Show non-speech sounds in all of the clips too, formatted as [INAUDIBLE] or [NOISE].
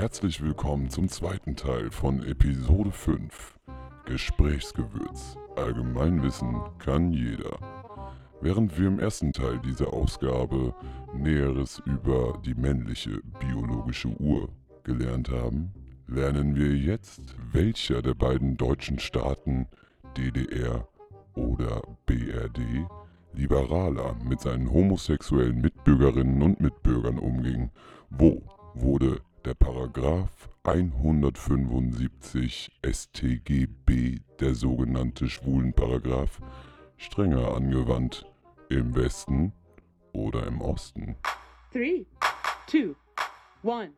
Herzlich willkommen zum zweiten Teil von Episode 5 Gesprächsgewürz. Allgemeinwissen kann jeder. Während wir im ersten Teil dieser Ausgabe Näheres über die männliche biologische Uhr gelernt haben, lernen wir jetzt, welcher der beiden deutschen Staaten DDR oder BRD liberaler mit seinen homosexuellen Mitbürgerinnen und Mitbürgern umging. Wo wurde der Paragraph 175 StGB, der sogenannte Schwulenparagraph, strenger angewandt? Im Westen oder im Osten? 3, 2, 1.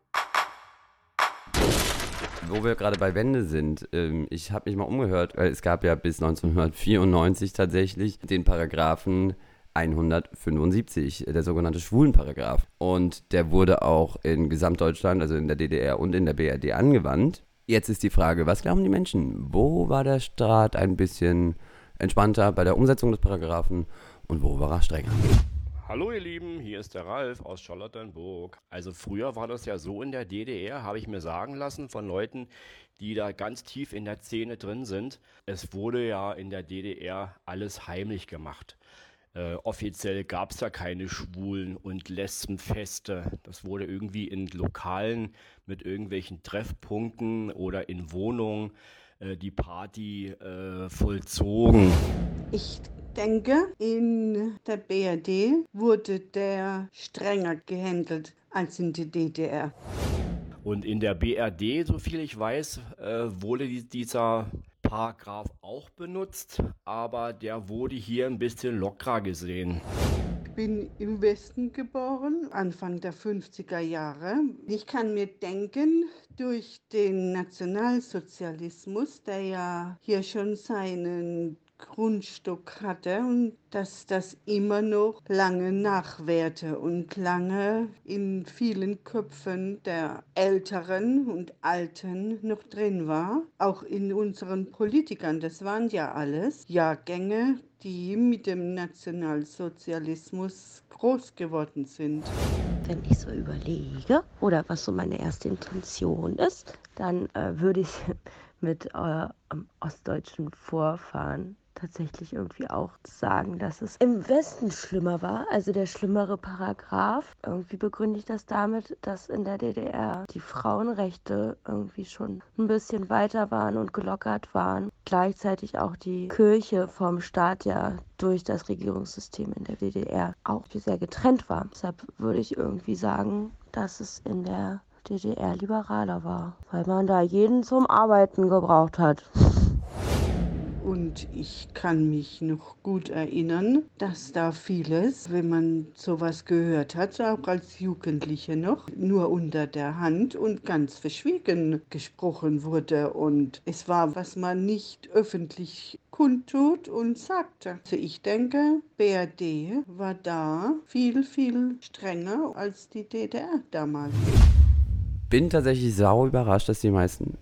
Wo wir gerade bei Wende sind, ähm, ich habe mich mal umgehört, weil es gab ja bis 1994 tatsächlich den Paragraphen 175, der sogenannte Schwulenparagraph. Und der wurde auch in Gesamtdeutschland, also in der DDR und in der BRD angewandt. Jetzt ist die Frage, was glauben die Menschen? Wo war der Staat ein bisschen entspannter bei der Umsetzung des Paragraphen und wo war er strenger? Hallo ihr Lieben, hier ist der Ralf aus Charlottenburg. Also früher war das ja so in der DDR, habe ich mir sagen lassen von Leuten, die da ganz tief in der Szene drin sind. Es wurde ja in der DDR alles heimlich gemacht. Äh, offiziell gab es ja keine Schwulen- und Lesbenfeste. Das wurde irgendwie in Lokalen mit irgendwelchen Treffpunkten oder in Wohnungen äh, die Party äh, vollzogen. Ich denke, in der BRD wurde der strenger gehandelt als in der DDR. Und in der BRD, so viel ich weiß, äh, wurde die, dieser Paragraph auch benutzt, aber der wurde hier ein bisschen lockerer gesehen. Ich bin im Westen geboren, Anfang der 50er Jahre. Ich kann mir denken, durch den Nationalsozialismus, der ja hier schon seinen Grundstück hatte und dass das immer noch lange nachwährte und lange in vielen Köpfen der Älteren und Alten noch drin war. Auch in unseren Politikern, das waren ja alles Jahrgänge, die mit dem Nationalsozialismus groß geworden sind. Wenn ich so überlege oder was so meine erste Intention ist, dann äh, würde ich [LAUGHS] mit äh, ostdeutschen Vorfahren tatsächlich irgendwie auch sagen, dass es im Westen schlimmer war, also der schlimmere Paragraph. Irgendwie begründe ich das damit, dass in der DDR die Frauenrechte irgendwie schon ein bisschen weiter waren und gelockert waren. Gleichzeitig auch die Kirche vom Staat ja durch das Regierungssystem in der DDR auch sehr getrennt war. Deshalb würde ich irgendwie sagen, dass es in der DDR liberaler war, weil man da jeden zum Arbeiten gebraucht hat. Und ich kann mich noch gut erinnern, dass da vieles, wenn man sowas gehört hat, auch als Jugendliche noch, nur unter der Hand und ganz verschwiegen gesprochen wurde. Und es war, was man nicht öffentlich kundtut und sagte. Also ich denke, BRD war da viel, viel strenger als die DDR damals. Bin tatsächlich sau überrascht, dass die meisten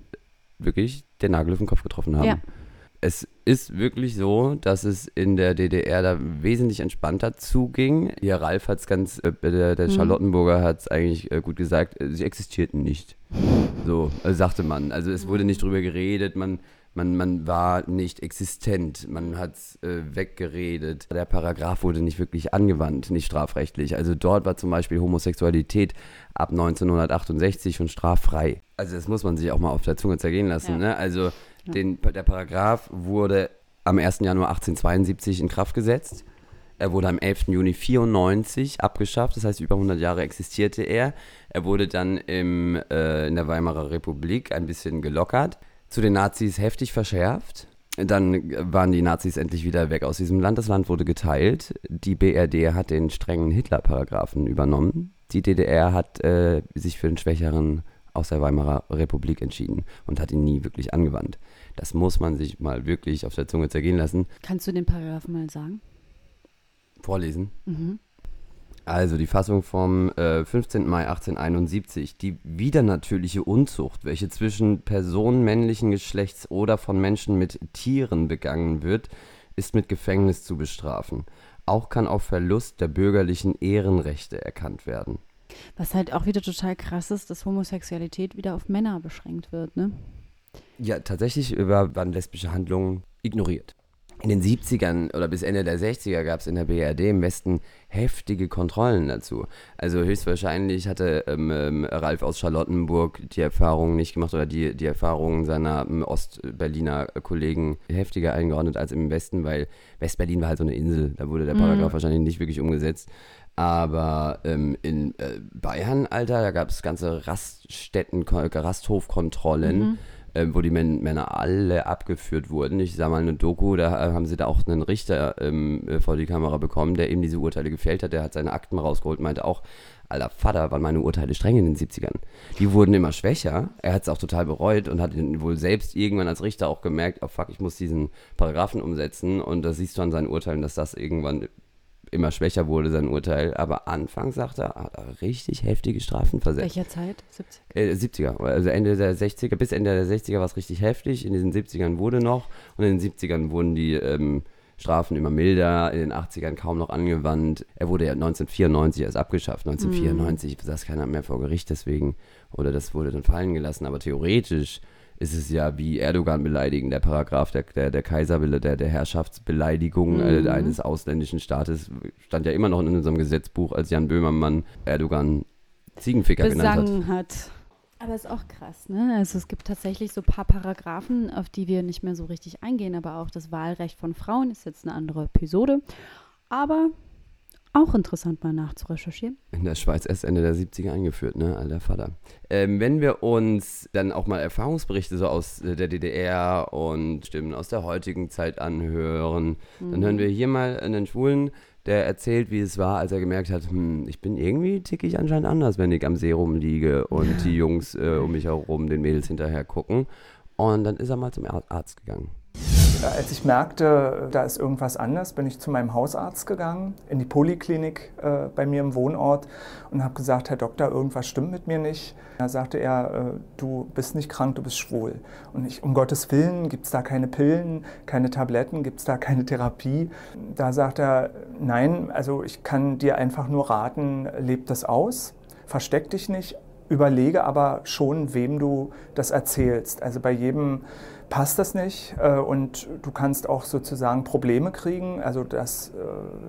wirklich den Nagel auf den Kopf getroffen haben. Ja es ist wirklich so, dass es in der DDR da wesentlich entspannter zuging. Hier Ralf hat es ganz, äh, der, der mhm. Charlottenburger hat es eigentlich äh, gut gesagt, äh, sie existierten nicht. So äh, sagte man. Also es wurde nicht drüber geredet, man, man, man war nicht existent, man hat es äh, weggeredet. Der Paragraph wurde nicht wirklich angewandt, nicht strafrechtlich. Also dort war zum Beispiel Homosexualität ab 1968 schon straffrei. Also das muss man sich auch mal auf der Zunge zergehen lassen. Ja. Ne? Also den, der Paragraph wurde am 1. Januar 1872 in Kraft gesetzt. Er wurde am 11. Juni 94 abgeschafft, das heißt über 100 Jahre existierte er. Er wurde dann im, äh, in der Weimarer Republik ein bisschen gelockert, zu den Nazis heftig verschärft. Dann waren die Nazis endlich wieder weg aus diesem Land. Das Land wurde geteilt. Die BRD hat den strengen Hitler-Paragraphen übernommen. Die DDR hat äh, sich für den schwächeren aus der Weimarer Republik entschieden und hat ihn nie wirklich angewandt. Das muss man sich mal wirklich auf der Zunge zergehen lassen. Kannst du den Paragraphen mal sagen? Vorlesen? Mhm. Also die Fassung vom äh, 15. Mai 1871. Die widernatürliche Unzucht, welche zwischen Personen männlichen Geschlechts oder von Menschen mit Tieren begangen wird, ist mit Gefängnis zu bestrafen. Auch kann auf Verlust der bürgerlichen Ehrenrechte erkannt werden. Was halt auch wieder total krass ist, dass Homosexualität wieder auf Männer beschränkt wird, ne? Ja, tatsächlich war- waren lesbische Handlungen ignoriert. In den 70ern oder bis Ende der 60er gab es in der BRD im Westen heftige Kontrollen dazu. Also höchstwahrscheinlich hatte ähm, ähm, Ralf aus Charlottenburg die Erfahrung nicht gemacht oder die, die Erfahrungen seiner ähm, Ostberliner Kollegen heftiger eingeordnet als im Westen, weil Westberlin war halt so eine Insel. Da wurde der Paragraph wahrscheinlich nicht wirklich umgesetzt. Aber ähm, in äh, Bayern, Alter, da gab es ganze Raststätten, Ko- Rasthofkontrollen, äh, wo die Män Männer alle abgeführt wurden. Ich sah mal eine Doku, da äh, haben sie da auch einen Richter ähm, äh, vor die Kamera bekommen, der eben diese Urteile gefällt hat. Der hat seine Akten rausgeholt meinte auch, alter Vater, waren meine Urteile streng in den 70ern. Die wurden immer schwächer. Er hat es auch total bereut und hat wohl selbst irgendwann als Richter auch gemerkt, oh fuck, ich muss diesen Paragraphen umsetzen. Und das siehst du an seinen Urteilen, dass das irgendwann immer schwächer wurde, sein Urteil. Aber anfangs, sagt er, hat er richtig heftige Strafen versetzt. Welcher Zeit? 70? Äh, 70er, also Ende der 60er, bis Ende der 60er war es richtig heftig. In den 70ern wurde noch und in den 70ern wurden die ähm, Strafen immer milder, in den 80ern kaum noch angewandt. Er wurde ja 1994 erst abgeschafft. 1994 saß keiner mehr vor Gericht deswegen oder das wurde dann fallen gelassen. Aber theoretisch ist es ja wie Erdogan beleidigen, der Paragraph der, der, der Kaiserwille, der, der Herrschaftsbeleidigung äh, eines ausländischen Staates stand ja immer noch in unserem Gesetzbuch, als Jan Böhmermann Erdogan Ziegenficker genannt hat. Besangen hat. Aber ist auch krass, ne? Also es gibt tatsächlich so ein paar Paragraphen, auf die wir nicht mehr so richtig eingehen, aber auch das Wahlrecht von Frauen ist jetzt eine andere Episode. Aber auch interessant mal nachzurecherchieren. In der Schweiz erst Ende der 70er eingeführt, ne, alter Vater. Ähm, wenn wir uns dann auch mal Erfahrungsberichte so aus der DDR und Stimmen aus der heutigen Zeit anhören, dann hören wir hier mal einen Schwulen, der erzählt, wie es war, als er gemerkt hat, hm, ich bin irgendwie tick ich anscheinend anders, wenn ich am See rumliege und die Jungs äh, um mich herum den Mädels hinterher gucken. Und dann ist er mal zum Ar- Arzt gegangen. Als ich merkte, da ist irgendwas anders, bin ich zu meinem Hausarzt gegangen, in die Poliklinik äh, bei mir im Wohnort und habe gesagt, Herr Doktor, irgendwas stimmt mit mir nicht. Da sagte er, äh, du bist nicht krank, du bist schwul. Und ich, um Gottes Willen, gibt es da keine Pillen, keine Tabletten, gibt es da keine Therapie? Da sagt er, nein, also ich kann dir einfach nur raten, leb das aus, versteck dich nicht, überlege aber schon, wem du das erzählst. Also bei jedem passt das nicht äh, und du kannst auch sozusagen Probleme kriegen, also dass äh,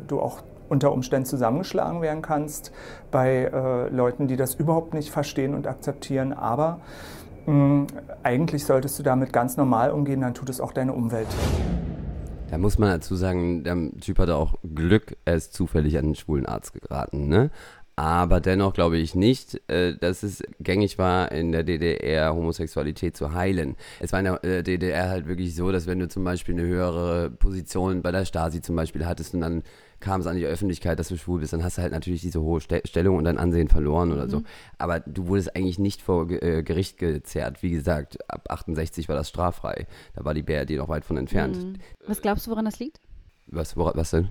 du auch unter Umständen zusammengeschlagen werden kannst bei äh, Leuten, die das überhaupt nicht verstehen und akzeptieren. Aber mh, eigentlich solltest du damit ganz normal umgehen, dann tut es auch deine Umwelt. Da muss man dazu sagen, der Typ hatte auch Glück, er ist zufällig an einen schwulen Arzt geraten, ne? Aber dennoch glaube ich nicht, äh, dass es gängig war, in der DDR Homosexualität zu heilen. Es war in der äh, DDR halt wirklich so, dass wenn du zum Beispiel eine höhere Position bei der Stasi zum Beispiel hattest und dann kam es an die Öffentlichkeit, dass du schwul bist, dann hast du halt natürlich diese hohe Ste Stellung und dein Ansehen verloren oder so. Aber du wurdest eigentlich nicht vor äh, Gericht gezerrt. Wie gesagt, ab 68 war das straffrei. Da war die BRD noch weit von entfernt. Was glaubst du, woran das liegt? Was, wora- was denn?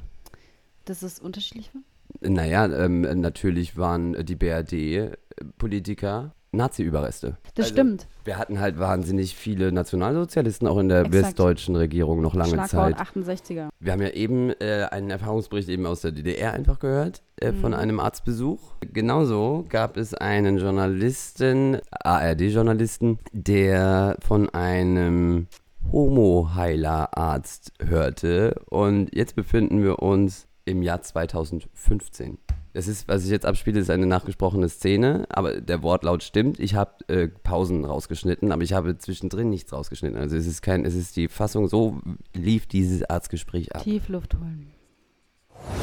Dass es unterschiedlich war? Naja, ähm, natürlich waren die BRD-Politiker Nazi-Überreste. Das Also, stimmt. Wir hatten halt wahnsinnig viele Nationalsozialisten auch in der Exakt. westdeutschen Regierung noch lange Schlagwort Zeit. 68er. Wir haben ja eben äh, einen Erfahrungsbericht eben aus der DDR einfach gehört, äh, von einem Arztbesuch. Genauso gab es einen Journalisten, ARD-Journalisten, der von einem Homo-Heiler-Arzt hörte. Und jetzt befinden wir uns im Jahr 2015. Das ist, was ich jetzt abspiele, ist eine nachgesprochene Szene, aber der Wortlaut stimmt. Ich habe äh, Pausen rausgeschnitten, aber ich habe zwischendrin nichts rausgeschnitten. Also es ist kein, es ist die Fassung, so lief dieses Arztgespräch ab. Tief Luft holen.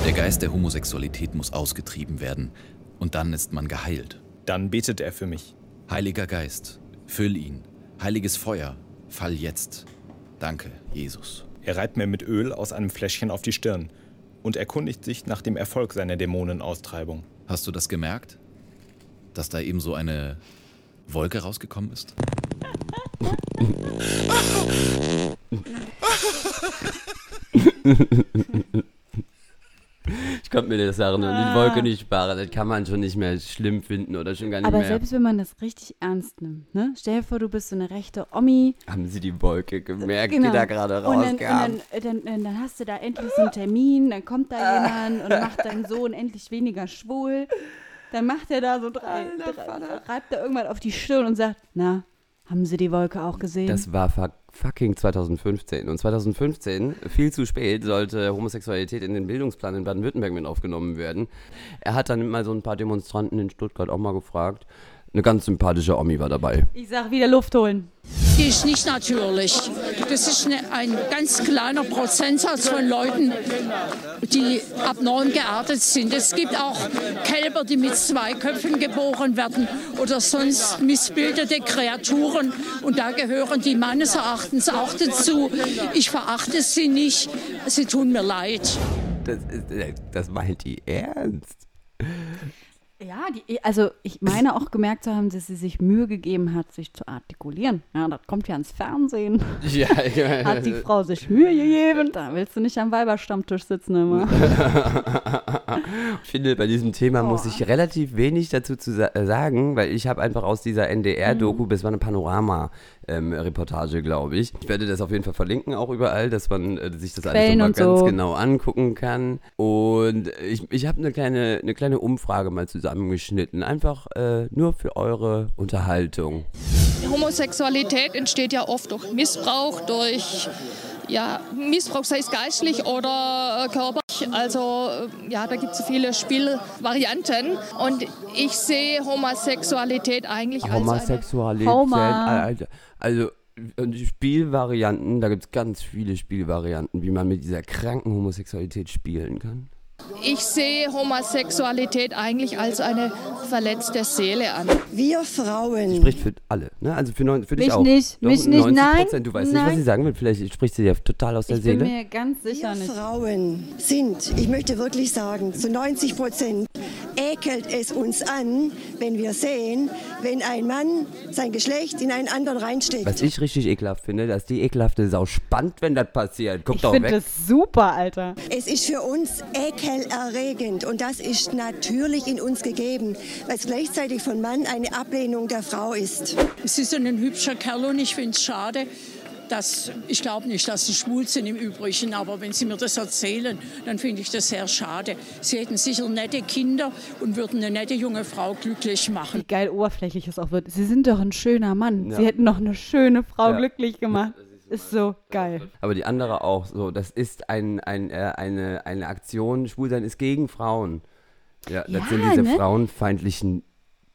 Der Geist der Homosexualität muss ausgetrieben werden und dann ist man geheilt. Dann betet er für mich. Heiliger Geist, füll ihn. Heiliges Feuer, fall jetzt. Danke, Jesus. Er reibt mir mit Öl aus einem Fläschchen auf die Stirn und erkundigt sich nach dem Erfolg seiner Dämonenaustreibung. Hast du das gemerkt? Dass da eben so eine Wolke rausgekommen ist? [LAUGHS] Ich konnte mir das Sachen und die Wolke nicht sparen. Das kann man schon nicht mehr schlimm finden oder schon gar nicht Aber mehr. selbst wenn man das richtig ernst nimmt, ne? Stell dir vor, du bist so eine rechte Omi. Haben sie die Wolke gemerkt, Genau. die da gerade Und dann, und rauskam? dann, äh, dann, dann, dann hast du da endlich so einen Termin, dann kommt da jemand und macht deinen Sohn endlich weniger schwul. Dann macht er da so drei, drei reibt er irgendwann auf die Stirn und sagt, na, haben Sie die Wolke auch gesehen? Das war fuck, fucking 2015. Und 2015, viel zu spät, sollte Homosexualität in den Bildungsplan in Baden-Württemberg mit aufgenommen werden. Er hat dann mal so ein paar Demonstranten in Stuttgart auch mal gefragt. Eine ganz sympathische Omi war dabei. ich sag wieder Luft holen. Die ist nicht natürlich. Das ist eine, ein ganz kleiner Prozentsatz von Leuten, die abnorm geartet sind. Es gibt auch Kälber, die mit zwei Köpfen geboren werden oder sonst missbildete Kreaturen. Und da gehören die meines Erachtens auch dazu. Ich verachte sie nicht. Sie tun mir leid. Das, ist, das meint die ernst. Ja, die, also ich meine auch gemerkt zu haben, dass sie sich Mühe gegeben hat, sich zu artikulieren. Ja, das kommt ja ins Fernsehen. [LAUGHS] Ja, ich meine, [LAUGHS] Hat die Frau sich Mühe gegeben? Da willst du nicht am Weiberstammtisch sitzen immer. [LAUGHS] Ich finde, bei diesem Thema muss ich relativ wenig dazu zu sa äh, sagen, weil ich habe einfach aus dieser NDR-Doku, Mhm. das war eine Panorama-Reportage, glaube ich. Ich werde das auf jeden Fall verlinken, auch überall, dass man äh, sich das alles Quellen nochmal und ganz so. genau angucken kann. Und ich, ich habe eine kleine, eine kleine Umfrage mal zusammengeschnitten, einfach äh, nur für eure Unterhaltung. Homosexualität entsteht ja oft durch Missbrauch, durch ja, Missbrauch, sei es geistlich oder äh, körperlich. Also äh, ja, da gibt es viele Spielvarianten. Und ich sehe Homosexualität eigentlich als eine Homosexualität, Homa. also, also und die Spielvarianten, da gibt es ganz viele Spielvarianten, wie man mit dieser kranken Homosexualität spielen kann. Ich sehe Homosexualität eigentlich als eine verletzte Seele an. Wir Frauen. Spricht für alle, ne? Also für, neun, für dich Mich auch. nicht, Doch, mich nicht, 90 nein. Du weißt nicht, was nein. sie sagen will. Vielleicht spricht sie ja total aus der Ich bin Seele. mir ganz sicher Wir nicht. Frauen sind, ich möchte wirklich sagen, zu 90 Prozent ekelt es uns an, wenn wir sehen, wenn ein Mann sein Geschlecht in einen anderen reinsteckt. Was ich richtig ekelhaft finde, dass die ekelhafte Sau spannt, wenn das passiert. Guck Ich finde das super, Alter. Es ist für uns ekelerregend und das ist natürlich in uns gegeben, weil es gleichzeitig von Mann eine Ablehnung der Frau ist. Sie sind ein hübscher Kerl und ich finde es schade, dass, ich glaube nicht, dass Sie schwul sind im Übrigen, aber wenn Sie mir das erzählen, dann finde ich das sehr schade. Sie hätten sicher nette Kinder und würden eine nette junge Frau glücklich machen. Wie geil oberflächlich es auch wird. Sie sind doch ein schöner Mann. Ja. Sie hätten doch eine schöne Frau Ja. glücklich gemacht. Ist so geil. Aber die andere auch so, das ist ein, ein, äh, eine, eine Aktion, Schwulsein ist gegen Frauen. Ja, das Ja, sind diese ne? frauenfeindlichen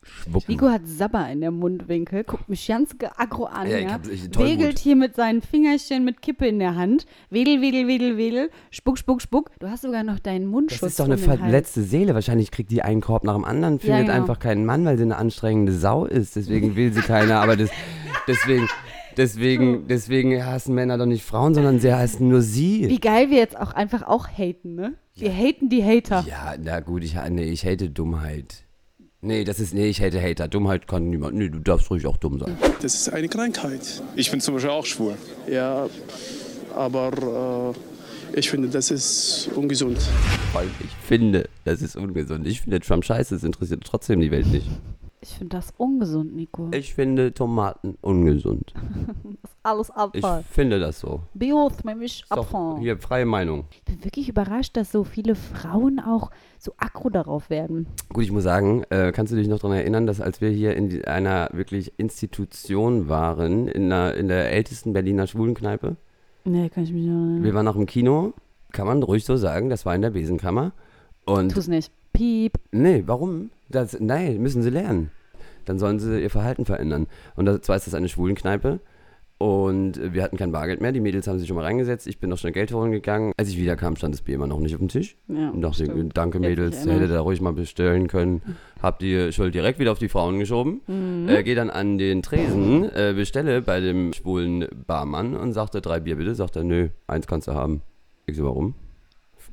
Schwuppen. Nico hat Sabber in der Mundwinkel, guckt mich ganz aggro an, Ja, ja, wedelt hier mit seinen Fingerchen mit Kippe in der Hand, wedel, wedel, wedel, wedel, spuck, spuck, spuck. Du hast sogar noch deinen Mundschutz Das ist doch eine verletzte Seele. Wahrscheinlich kriegt die einen Korb nach dem anderen, findet genau. einfach keinen Mann, weil sie eine anstrengende Sau ist. Deswegen will sie keiner. Aber das, [LAUGHS] deswegen, deswegen, deswegen hassen Männer doch nicht Frauen, sondern sie hassen nur sie. Wie geil wir jetzt auch einfach auch haten, ne? Wir haten die Hater. Ja, na gut, ich, nee, ich hate Dummheit. Nee, das ist, nee, ich hate Hater. Dummheit kann niemand. Nee, du darfst ruhig auch dumm sein. Das ist eine Krankheit. Ich bin zum Beispiel auch schwul. Ja, aber äh, ich finde, das ist ungesund. Weil ich finde, das ist ungesund. Ich finde Trump scheiße, es interessiert trotzdem die Welt nicht. Ich finde das ungesund, Nico. Ich finde Tomaten ungesund. [LAUGHS] Alles Ich Abfall. finde das so. Biochemisch Ist doch Abfall. hier freie Meinung. Ich bin wirklich überrascht, dass so viele Frauen auch so aggro darauf werden. Gut, ich muss sagen, äh, kannst du dich noch daran erinnern, dass als wir hier in einer wirklich Institution waren, in, einer, in der ältesten Berliner Schwulenkneipe? Nee, kann ich mich nicht erinnern. Wir waren noch im Kino, kann man ruhig so sagen, das war in der Besenkammer. Und Tu's nicht. Piep. Nee, warum? Das, nein, müssen sie lernen. Dann sollen sie ihr Verhalten verändern. Und das, zwar ist das eine Schwulenkneipe. Und wir hatten kein Bargeld mehr. Die Mädels haben sich schon mal reingesetzt. Ich bin noch schnell Geld holen gegangen. Als ich wiederkam, stand das Bier immer noch nicht auf dem Tisch. Ja, und dachte, stimmt. danke Mädels, hätte da ruhig mal bestellen können. Hab die Schuld direkt wieder auf die Frauen geschoben. Mhm. Äh, Gehe dann an den Tresen, äh, bestelle bei dem schwulen Barmann und sagte, drei Bier bitte. Sagt er, nö, eins kannst du haben. Ich so, warum?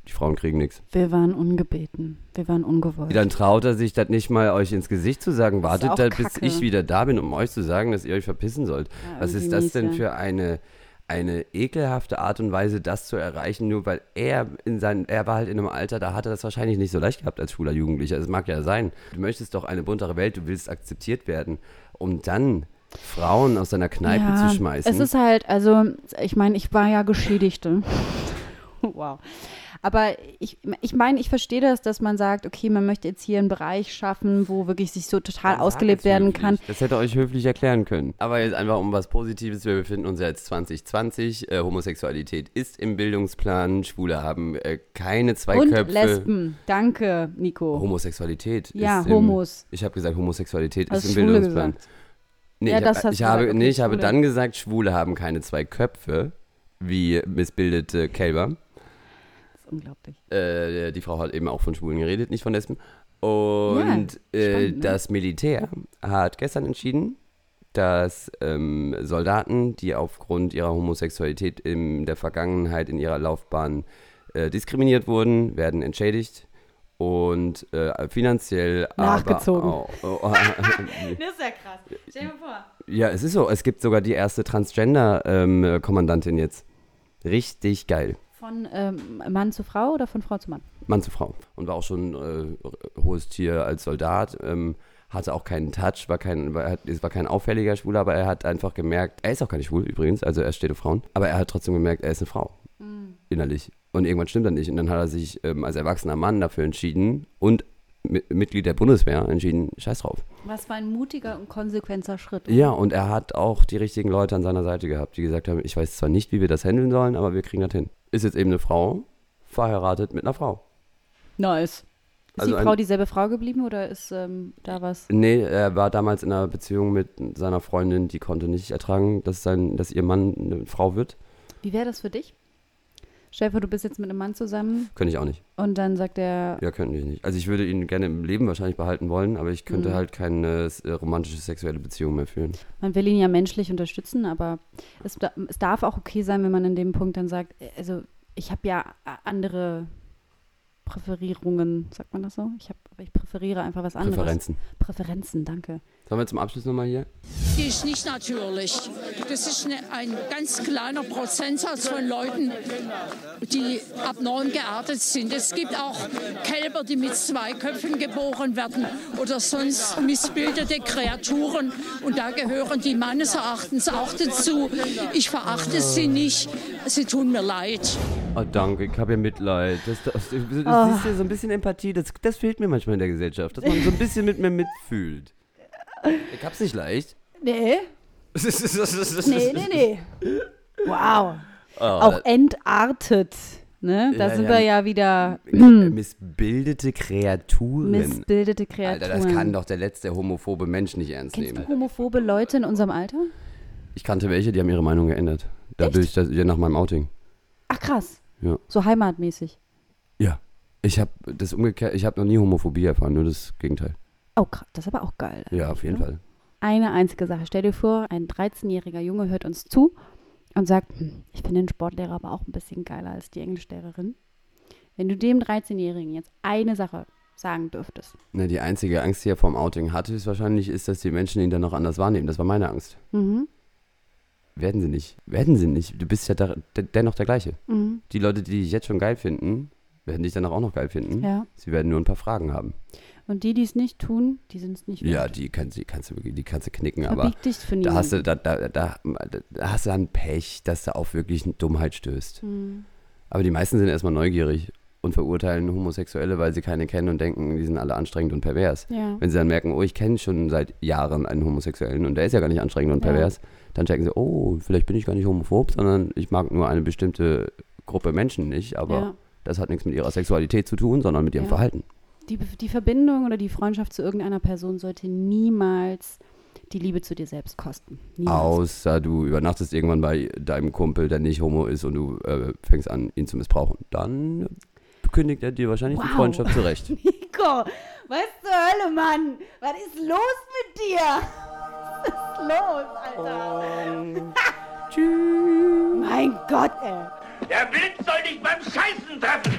Die Frauen kriegen nichts. Wir waren ungebeten. Wir waren ungewollt. Dann traut er sich das nicht mal euch ins Gesicht zu sagen. Das Wartet da, bis Kacke. ich wieder da bin, um euch zu sagen, dass ihr euch verpissen sollt. Ja, Was ist das mies, denn für eine, eine ekelhafte Art und Weise, das zu erreichen, nur weil er in seinem, er war halt in einem Alter, da hat er das wahrscheinlich nicht so leicht gehabt als schwuler Jugendlicher. Es mag ja sein. Du möchtest doch eine buntere Welt, du willst akzeptiert werden, um dann Frauen aus deiner Kneipe ja, zu schmeißen. Es ist halt, also, ich meine, ich war ja Geschädigte. [LAUGHS] wow. Aber ich, ich meine, ich verstehe das, dass man sagt, okay, man möchte jetzt hier einen Bereich schaffen, wo wirklich sich so total Dann ausgelebt werden höflich. kann. Das hätte euch höflich erklären können. Aber jetzt einfach um was Positives. Wir befinden uns ja jetzt 2020. Äh, Homosexualität ist im Bildungsplan. Schwule haben äh, keine zwei Und Köpfe. Lesben. Danke, Nico. Homosexualität Ja, ist im, Homos. Ich habe gesagt, Homosexualität Hast ist im Schwule Bildungsplan. gesagt. Nee, Ja, ich, das hab, ich, habe, gesagt, nee, ich habe dann gesagt, Schwule haben keine zwei Köpfe, wie missbildete Kälber. Unglaublich. Äh, die Frau hat eben auch von Schwulen geredet, nicht von Lesben. Und äh, spannend, ne? das Militär hat gestern entschieden, dass ähm, Soldaten, die aufgrund ihrer Homosexualität in der Vergangenheit in ihrer Laufbahn äh, diskriminiert wurden, werden entschädigt und äh, finanziell Nachgezogen. aber auch. Oh, [LAUGHS] Das ist ja krass. Stell dir mal vor. ja, es ist so. Es gibt sogar die erste Transgender-Kommandantin jetzt. Richtig geil. Von ähm, Mann zu Frau oder von Frau zu Mann? Mann zu Frau. Und war auch schon äh, hohes Tier als Soldat. Ähm, hatte auch keinen Touch, war kein, war, es war kein auffälliger Schwuler, aber er hat einfach gemerkt, er ist auch gar nicht schwul übrigens, also er steht auf Frauen, aber er hat trotzdem gemerkt, er ist eine Frau. Innerlich. Und irgendwann stimmt er nicht. Und dann hat er sich ähm, als erwachsener Mann dafür entschieden und Mitglied der Bundeswehr entschieden, scheiß drauf. Was war ein mutiger und konsequenter Schritt. Ja, und er hat auch die richtigen Leute an seiner Seite gehabt, die gesagt haben, ich weiß zwar nicht, wie wir das handeln sollen, aber wir kriegen das hin. Ist jetzt eben eine Frau, verheiratet mit einer Frau. Nice. Ist Also die Frau ein- dieselbe Frau geblieben oder ist ähm, da was? Nee, er war damals in einer Beziehung mit seiner Freundin, die konnte nicht ertragen, dass, sein, dass ihr Mann eine Frau wird. Wie wäre das für dich? Stell dir vor, du bist jetzt mit einem Mann zusammen Könnte ich auch nicht. und dann sagt er, Ja, könnte ich nicht. Also ich würde ihn gerne im Leben wahrscheinlich behalten wollen, aber ich könnte Mhm. halt keine äh, romantische sexuelle Beziehung mehr führen. man will ihn ja menschlich unterstützen, aber es, es darf auch okay sein, wenn man in dem Punkt dann sagt, äh, also ich habe ja a- andere Präferierungen, sagt man das so? Ich, hab, ich präferiere einfach was anderes. Präferenzen. Präferenzen, danke. Sollen wir zum Abschluss nochmal hier? Die ist nicht natürlich. Das ist eine, ein ganz kleiner Prozentsatz von Leuten, die abnorm geartet sind. Es gibt auch Kälber, die mit zwei Köpfen geboren werden oder sonst missbildete Kreaturen. Und da gehören die meines Erachtens auch dazu. Ich verachte sie nicht. Sie tun mir leid. Oh, danke, ich habe ja Mitleid. Das, das, das, das Oh. siehst du, so ein bisschen Empathie, das, das fehlt mir manchmal in der Gesellschaft, dass man so ein bisschen mit mir mitfühlt. Ich hab's nicht leicht. Nee. nee, nee, nee. Wow. Oh, auch das- entartet. Ne? Da Ja, sind ja. wir ja wieder Missbildete Kreaturen. missbildete Kreaturen. Alter, das kann doch der letzte homophobe Mensch nicht ernst Kennst nehmen. du homophobe Leute in unserem Alter? Ich kannte welche, die haben ihre Meinung geändert. Dadurch, dass, ja, nach meinem Outing. Ach krass. Ja. So heimatmäßig. Ja. Ich habe das umgekehrt, ich habe noch nie Homophobie erfahren, nur das Gegenteil. Oh, krass. Das ist aber auch geil. Ja, auf jeden Ja. Fall. Eine einzige Sache. Stell dir vor, ein 13-jähriger Junge hört uns zu und sagt, hm, ich finde den Sportlehrer aber auch ein bisschen geiler als die Englischlehrerin. Wenn du dem 13-Jährigen jetzt eine Sache sagen dürftest. Ne, die einzige Angst, die er vom Outing hatte, ist wahrscheinlich, ist, dass die Menschen ihn dann noch anders wahrnehmen. Das war meine Angst. Mhm. Werden sie nicht. Werden sie nicht. Du bist ja da, de- dennoch der gleiche. Mhm. Die Leute, die dich jetzt schon geil finden, werden dich danach auch noch geil finden. Ja. Sie werden nur ein paar Fragen haben. Und die, die es nicht tun, die sind es nicht Ja, wert. die kannst, die kannst du wirklich, die kannst du knicken, aber da hast du, da, da, da, da hast du dann Pech, dass du auf wirklich eine Dummheit stößt. Mhm. Aber die meisten sind erstmal neugierig und verurteilen Homosexuelle, weil sie keine kennen und denken, die sind alle anstrengend und pervers. Ja. Wenn sie dann merken, oh, ich kenne schon seit Jahren einen Homosexuellen und der ist ja gar nicht anstrengend und Ja. pervers, dann checken sie, oh, vielleicht bin ich gar nicht homophob, sondern ich mag nur eine bestimmte Gruppe Menschen nicht, aber Ja. das hat nichts mit ihrer Sexualität zu tun, sondern mit ihrem Ja. Verhalten. Die, die Verbindung oder die Freundschaft zu irgendeiner Person sollte niemals die Liebe zu dir selbst kosten. Niemals. Außer du übernachtest irgendwann bei deinem Kumpel, der nicht homo ist und du äh, fängst an, ihn zu missbrauchen. Dann kündigt er dir wahrscheinlich die Wow. Freundschaft zurecht. [LAUGHS] Nico, was zur Hölle, Mann? Was ist los mit dir? Was ist los, Alter? [LAUGHS] Tschüss. Mein Gott, ey. Der Blitz soll dich beim Scheißen treffen!